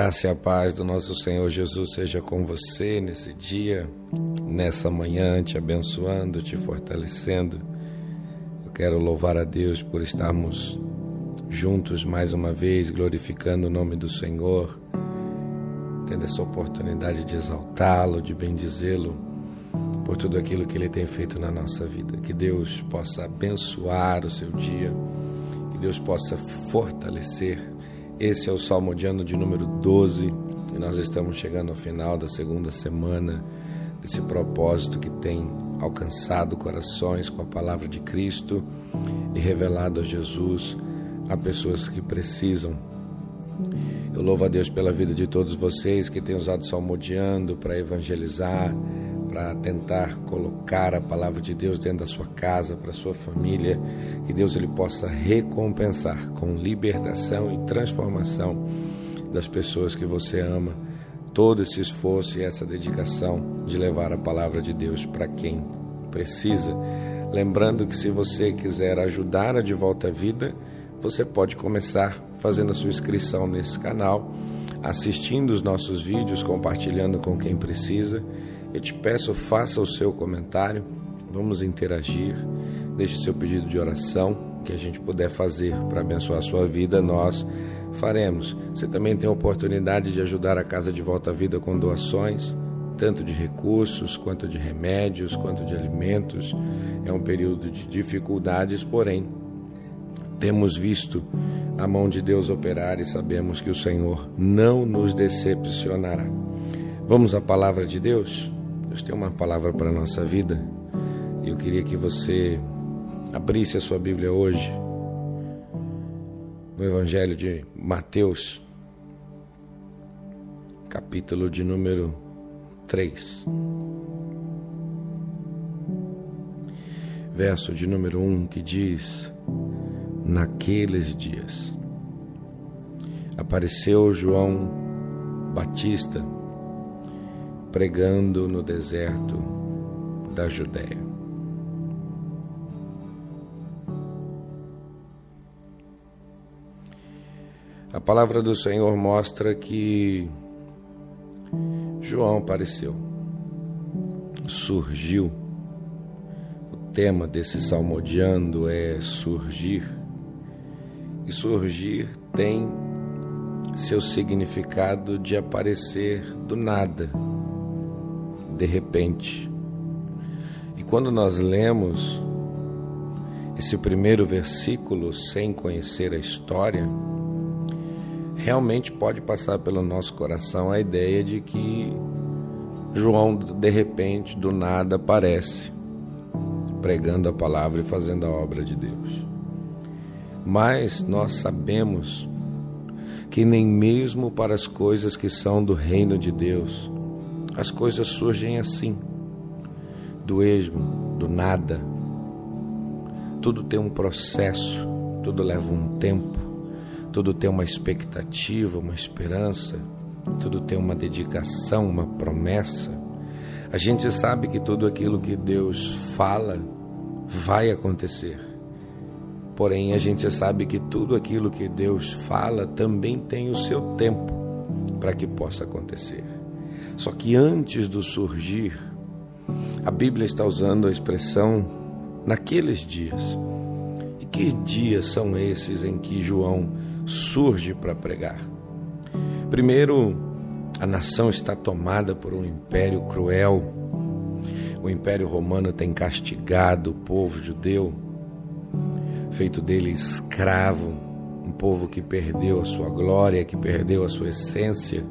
Graça e a paz do nosso Senhor Jesus seja com você nesse dia, nessa manhã, te abençoando, te fortalecendo. Eu quero louvar a Deus por estarmos juntos mais uma vez, glorificando o nome do Senhor, tendo essa oportunidade de exaltá-lo, de bendizê-lo por tudo aquilo que ele tem feito na nossa vida. Que Deus possa abençoar o seu dia, que Deus possa fortalecer esse é o Salmo de ano de número 12 e nós estamos chegando ao final da segunda semana desse propósito que tem alcançado corações com a palavra de Cristo e revelado a Jesus a pessoas que precisam. Eu louvo a Deus pela vida de todos vocês que têm usado Salmodiando para evangelizar, para tentar colocar a palavra de Deus dentro da sua casa, para sua família, que Deus ele possa recompensar com libertação e transformação das pessoas que você ama, todo esse esforço e essa dedicação de levar a palavra de Deus para quem precisa. Lembrando que se você quiser ajudar a De Volta à Vida, você pode começar fazendo a sua inscrição nesse canal, assistindo os nossos vídeos, compartilhando com quem precisa eu te peço, faça o seu comentário, vamos interagir, deixe seu pedido de oração, que a gente puder fazer para abençoar a sua vida, nós faremos. Você também tem a oportunidade de ajudar a Casa de Volta à Vida com doações, tanto de recursos, quanto de remédios, quanto de alimentos. É um período de dificuldades, porém, temos visto a mão de Deus operar e sabemos que o Senhor não nos decepcionará. Vamos à palavra de Deus? Deus tem uma palavra para a nossa vida e eu queria que você abrisse a sua Bíblia hoje no Evangelho de Mateus, capítulo de número 3. Verso de número 1 que diz: Naqueles dias apareceu João Batista pregando no deserto da Judéia. A palavra do Senhor mostra que João apareceu, surgiu. O tema desse salmodiando é surgir. E surgir tem seu significado de aparecer do nada, de repente. E quando nós lemos esse primeiro versículo sem conhecer a história, realmente pode passar pelo nosso coração a ideia de que João, de repente, do nada aparece, pregando a palavra e fazendo a obra de Deus. Mas nós sabemos que nem mesmo para as coisas que são do reino de Deus, as coisas surgem assim, do esmo, do nada. Tudo tem um processo, tudo leva um tempo, tudo tem uma expectativa, uma esperança, tudo tem uma dedicação, uma promessa. A gente sabe que tudo aquilo que Deus fala vai acontecer. Porém, a gente sabe que tudo aquilo que Deus fala também tem o seu tempo para que possa acontecer. Só que antes do surgir, a Bíblia está usando a expressão naqueles dias. E que dias são esses em que João surge para pregar? Primeiro, a nação está tomada por um império cruel. O império romano tem castigado o povo judeu, feito dele escravo, um povo que perdeu a sua glória, que perdeu a sua essência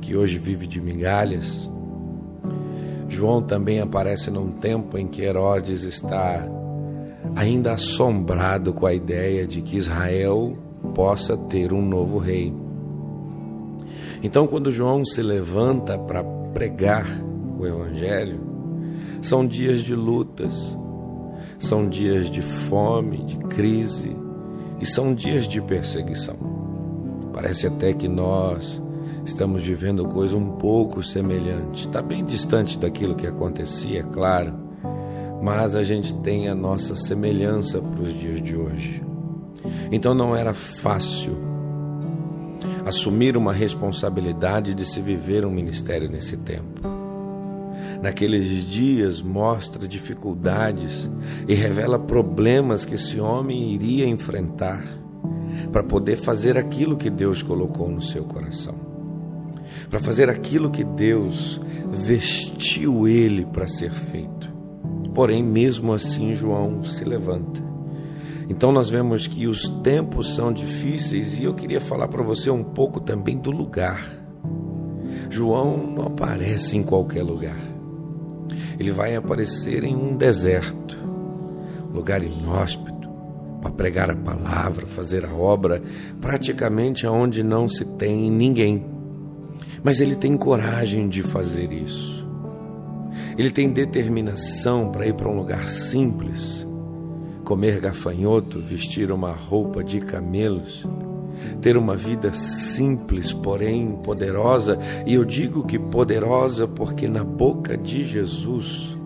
que hoje vive de migalhas. João também aparece num tempo em que Herodes está ainda assombrado com a ideia de que Israel possa ter um novo rei. Então, quando João se levanta para pregar o Evangelho, são dias de lutas, são dias de fome, de crise e são dias de perseguição. Parece até que nós estamos vivendo coisa um pouco semelhante. Está bem distante daquilo que acontecia, é claro, mas a gente tem a nossa semelhança para os dias de hoje. Então não era fácil. assumir uma responsabilidade de se viver um ministério nesse tempo. Naqueles dias mostra dificuldades e revela problemas que esse homem iria enfrentar para poder fazer aquilo que Deus colocou no seu coração. Para fazer aquilo que Deus vestiu ele para ser feito. Porém, mesmo assim, João se levanta então nós vemos que os tempos são difíceis e eu queria falar para você um pouco também do lugar. João não aparece em qualquer lugar. Ele vai aparecer em um deserto, um lugar inóspito, para pregar a palavra, fazer a obra, praticamente aonde não se tem ninguém. Mas ele tem coragem de fazer isso. Ele tem determinação para ir para um lugar simples comer gafanhoto, vestir uma roupa de camelos, ter uma vida simples, porém poderosa, e eu digo que poderosa porque na boca de Jesus,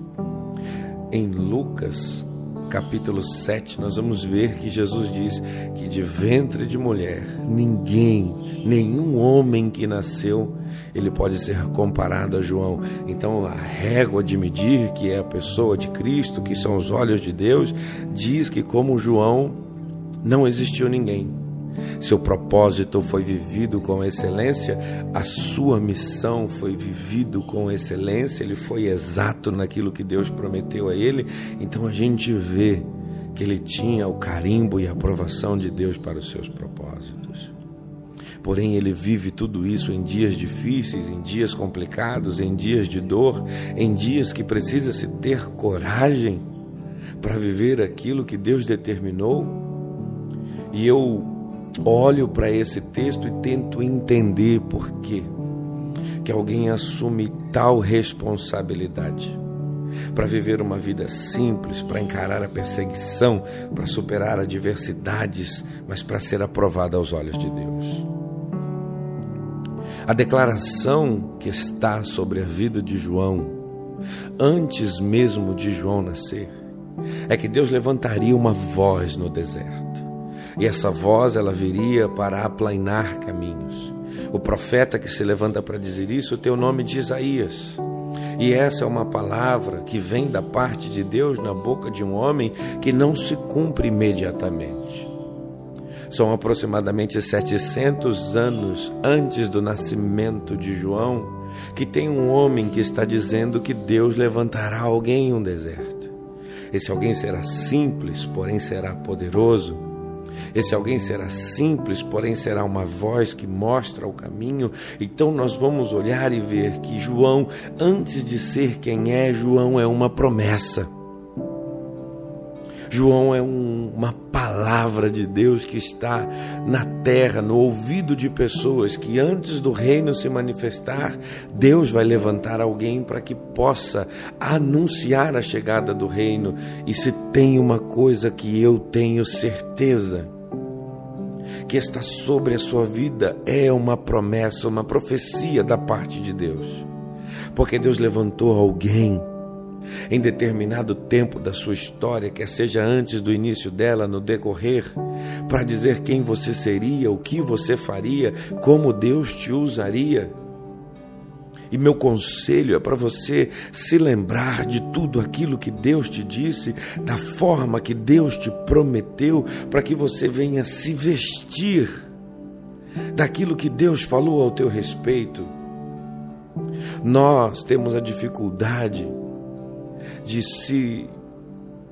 em Lucas capítulo 7, nós vamos ver que Jesus diz que de ventre de mulher ninguém nenhum homem que nasceu ele pode ser comparado a João. Então, a régua de medir, que é a pessoa de Cristo, que são os olhos de Deus, diz que como João não existiu ninguém. Seu propósito foi vivido com excelência, a sua missão foi vivido com excelência, ele foi exato naquilo que Deus prometeu a ele. Então a gente vê que ele tinha o carimbo e a aprovação de Deus para os seus propósitos. Porém, ele vive tudo isso em dias difíceis, em dias complicados, em dias de dor, em dias que precisa se ter coragem para viver aquilo que Deus determinou. E eu olho para esse texto e tento entender por quê que alguém assume tal responsabilidade para viver uma vida simples, para encarar a perseguição, para superar adversidades, mas para ser aprovado aos olhos de Deus. A declaração que está sobre a vida de João, antes mesmo de João nascer, é que Deus levantaria uma voz no deserto. E essa voz ela viria para aplainar caminhos. O profeta que se levanta para dizer isso tem o nome de Isaías. E essa é uma palavra que vem da parte de Deus na boca de um homem que não se cumpre imediatamente. São aproximadamente 700 anos antes do nascimento de João que tem um homem que está dizendo que Deus levantará alguém em um deserto. Esse alguém será simples, porém será poderoso. Esse alguém será simples, porém será uma voz que mostra o caminho. Então nós vamos olhar e ver que João, antes de ser quem é, João é uma promessa. João é um, uma palavra de Deus que está na terra, no ouvido de pessoas que antes do reino se manifestar, Deus vai levantar alguém para que possa anunciar a chegada do reino. E se tem uma coisa que eu tenho certeza, que está sobre a sua vida é uma promessa, uma profecia da parte de Deus. Porque Deus levantou alguém em determinado tempo da sua história, quer seja antes do início dela, no decorrer, para dizer quem você seria, o que você faria, como Deus te usaria. E meu conselho é para você se lembrar de tudo aquilo que Deus te disse, da forma que Deus te prometeu, para que você venha se vestir daquilo que Deus falou ao teu respeito. Nós temos a dificuldade de se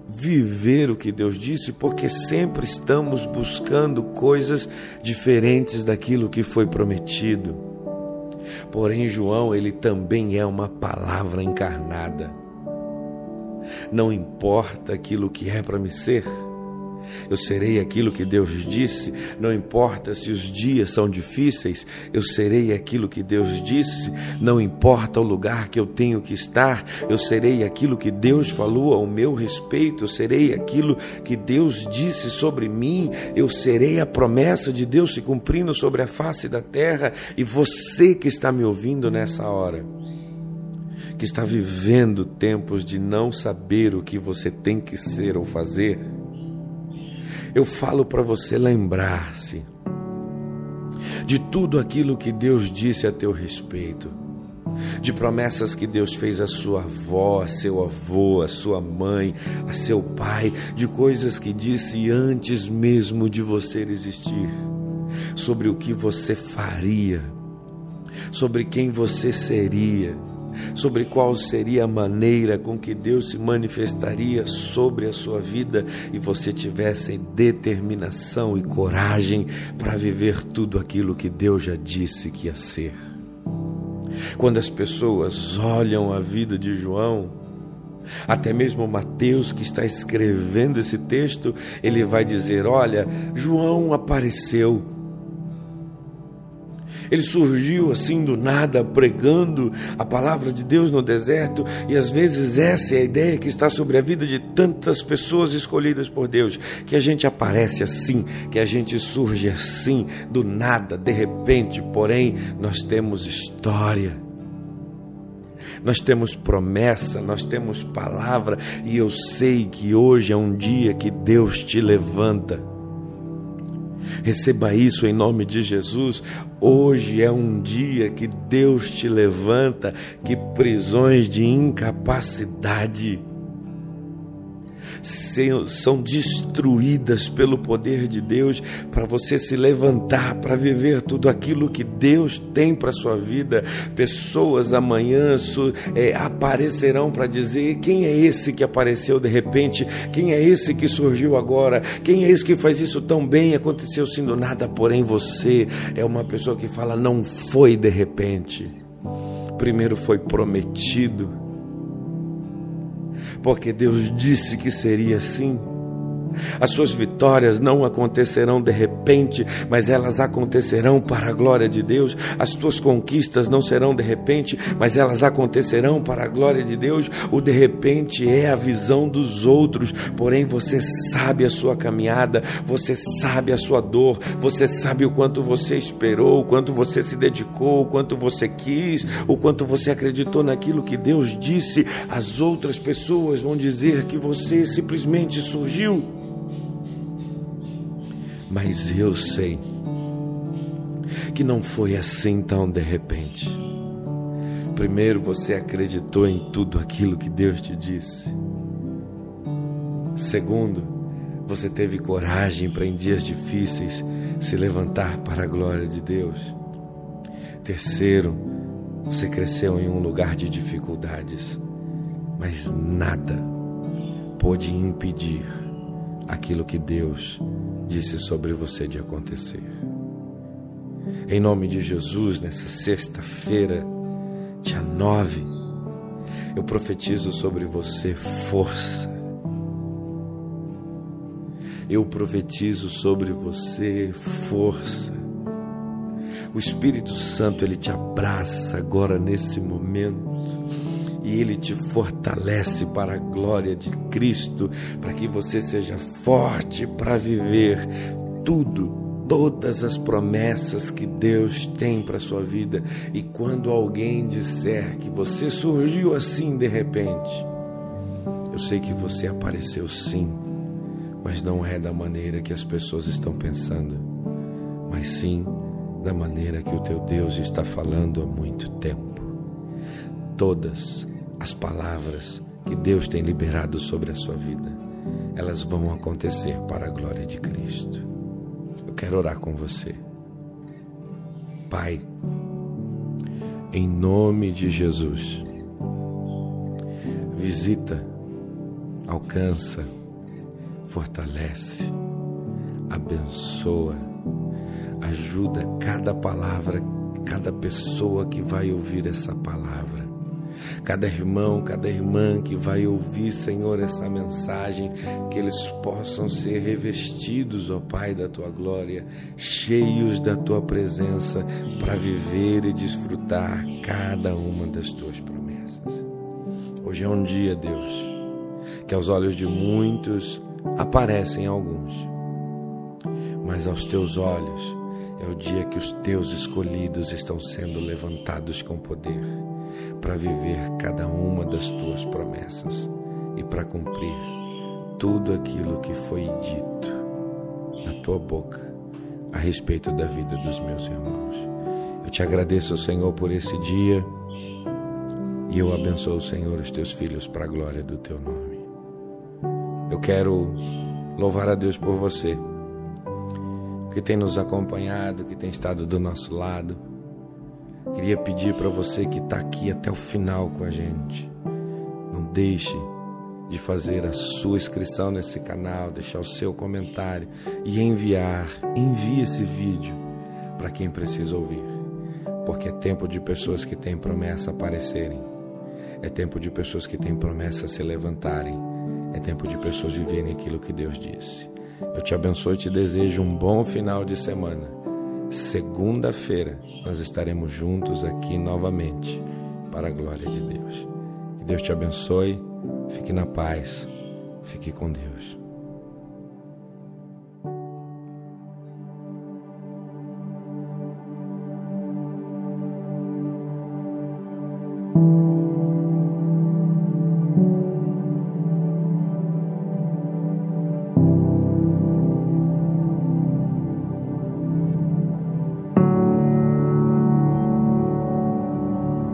viver o que Deus disse, porque sempre estamos buscando coisas diferentes daquilo que foi prometido. Porém, João, ele também é uma palavra encarnada. Não importa aquilo que é para me ser, eu serei aquilo que Deus disse, não importa se os dias são difíceis, eu serei aquilo que Deus disse, não importa o lugar que eu tenho que estar, eu serei aquilo que Deus falou ao meu respeito, eu serei aquilo que Deus disse sobre mim, eu serei a promessa de Deus se cumprindo sobre a face da terra, e você que está me ouvindo nessa hora, que está vivendo tempos de não saber o que você tem que ser ou fazer, eu falo para você lembrar-se de tudo aquilo que Deus disse a teu respeito, de promessas que Deus fez a sua avó, a seu avô, a sua mãe, a seu pai, de coisas que disse antes mesmo de você existir, sobre o que você faria, sobre quem você seria sobre qual seria a maneira com que Deus se manifestaria sobre a sua vida e você tivesse determinação e coragem para viver tudo aquilo que Deus já disse que ia ser. Quando as pessoas olham a vida de João, até mesmo Mateus, que está escrevendo esse texto, ele vai dizer: Olha, João apareceu ele surgiu assim do nada, pregando a palavra de Deus no deserto, e às vezes essa é a ideia que está sobre a vida de tantas pessoas escolhidas por Deus, que a gente aparece assim, que a gente surge assim, do nada, de repente, porém, nós temos história. Nós temos promessa, nós temos palavra, e eu sei que hoje é um dia que Deus te levanta Receba isso em nome de Jesus. Hoje é um dia que Deus te levanta, que prisões de incapacidade são destruídas pelo poder de Deus para você se levantar, para viver tudo aquilo que Deus tem para sua vida. Pessoas amanhã é, aparecerão para dizer quem é esse que apareceu de repente, quem é esse que surgiu agora, quem é esse que faz isso tão bem, aconteceu sendo nada, porém você é uma pessoa que fala não foi de repente. Primeiro foi prometido porque Deus disse que seria assim. As suas vitórias não acontecerão de repente, mas elas acontecerão para a glória de Deus. As tuas conquistas não serão de repente, mas elas acontecerão para a glória de Deus. O de repente é a visão dos outros, porém você sabe a sua caminhada, você sabe a sua dor, você sabe o quanto você esperou, o quanto você se dedicou, o quanto você quis, o quanto você acreditou naquilo que Deus disse. As outras pessoas vão dizer que você simplesmente surgiu mas eu sei que não foi assim tão de repente. Primeiro você acreditou em tudo aquilo que Deus te disse. Segundo, você teve coragem para em dias difíceis se levantar para a glória de Deus. Terceiro, você cresceu em um lugar de dificuldades, mas nada pôde impedir aquilo que Deus disse sobre você de acontecer. Em nome de Jesus, nessa sexta-feira, dia 9, eu profetizo sobre você força. Eu profetizo sobre você força. O Espírito Santo ele te abraça agora nesse momento e Ele te fortalece para a glória de Cristo, para que você seja forte para viver tudo, todas as promessas que Deus tem para a sua vida. E quando alguém disser que você surgiu assim de repente, eu sei que você apareceu sim, mas não é da maneira que as pessoas estão pensando, mas sim da maneira que o teu Deus está falando há muito tempo. Todas as palavras que Deus tem liberado sobre a sua vida, elas vão acontecer para a glória de Cristo. Eu quero orar com você. Pai, em nome de Jesus, visita, alcança, fortalece, abençoa, ajuda cada palavra, cada pessoa que vai ouvir essa palavra cada irmão, cada irmã que vai ouvir, Senhor, essa mensagem, que eles possam ser revestidos, ó Pai, da tua glória, cheios da tua presença, para viver e desfrutar cada uma das tuas promessas. Hoje é um dia, Deus, que aos olhos de muitos aparecem alguns, mas aos teus olhos é o dia que os teus escolhidos estão sendo levantados com poder para viver cada uma das tuas promessas e para cumprir tudo aquilo que foi dito na tua boca a respeito da vida dos meus irmãos. Eu te agradeço, Senhor, por esse dia e eu abençoo, Senhor, os teus filhos para a glória do teu nome. Eu quero louvar a Deus por você, que tem nos acompanhado, que tem estado do nosso lado. Queria pedir para você que está aqui até o final com a gente, não deixe de fazer a sua inscrição nesse canal, deixar o seu comentário e enviar, envie esse vídeo para quem precisa ouvir, porque é tempo de pessoas que têm promessa aparecerem, é tempo de pessoas que têm promessa se levantarem, é tempo de pessoas viverem aquilo que Deus disse. Eu te abençoo e te desejo um bom final de semana. Segunda-feira nós estaremos juntos aqui novamente para a glória de Deus. Que Deus te abençoe Fique na paz. Fique com Deus.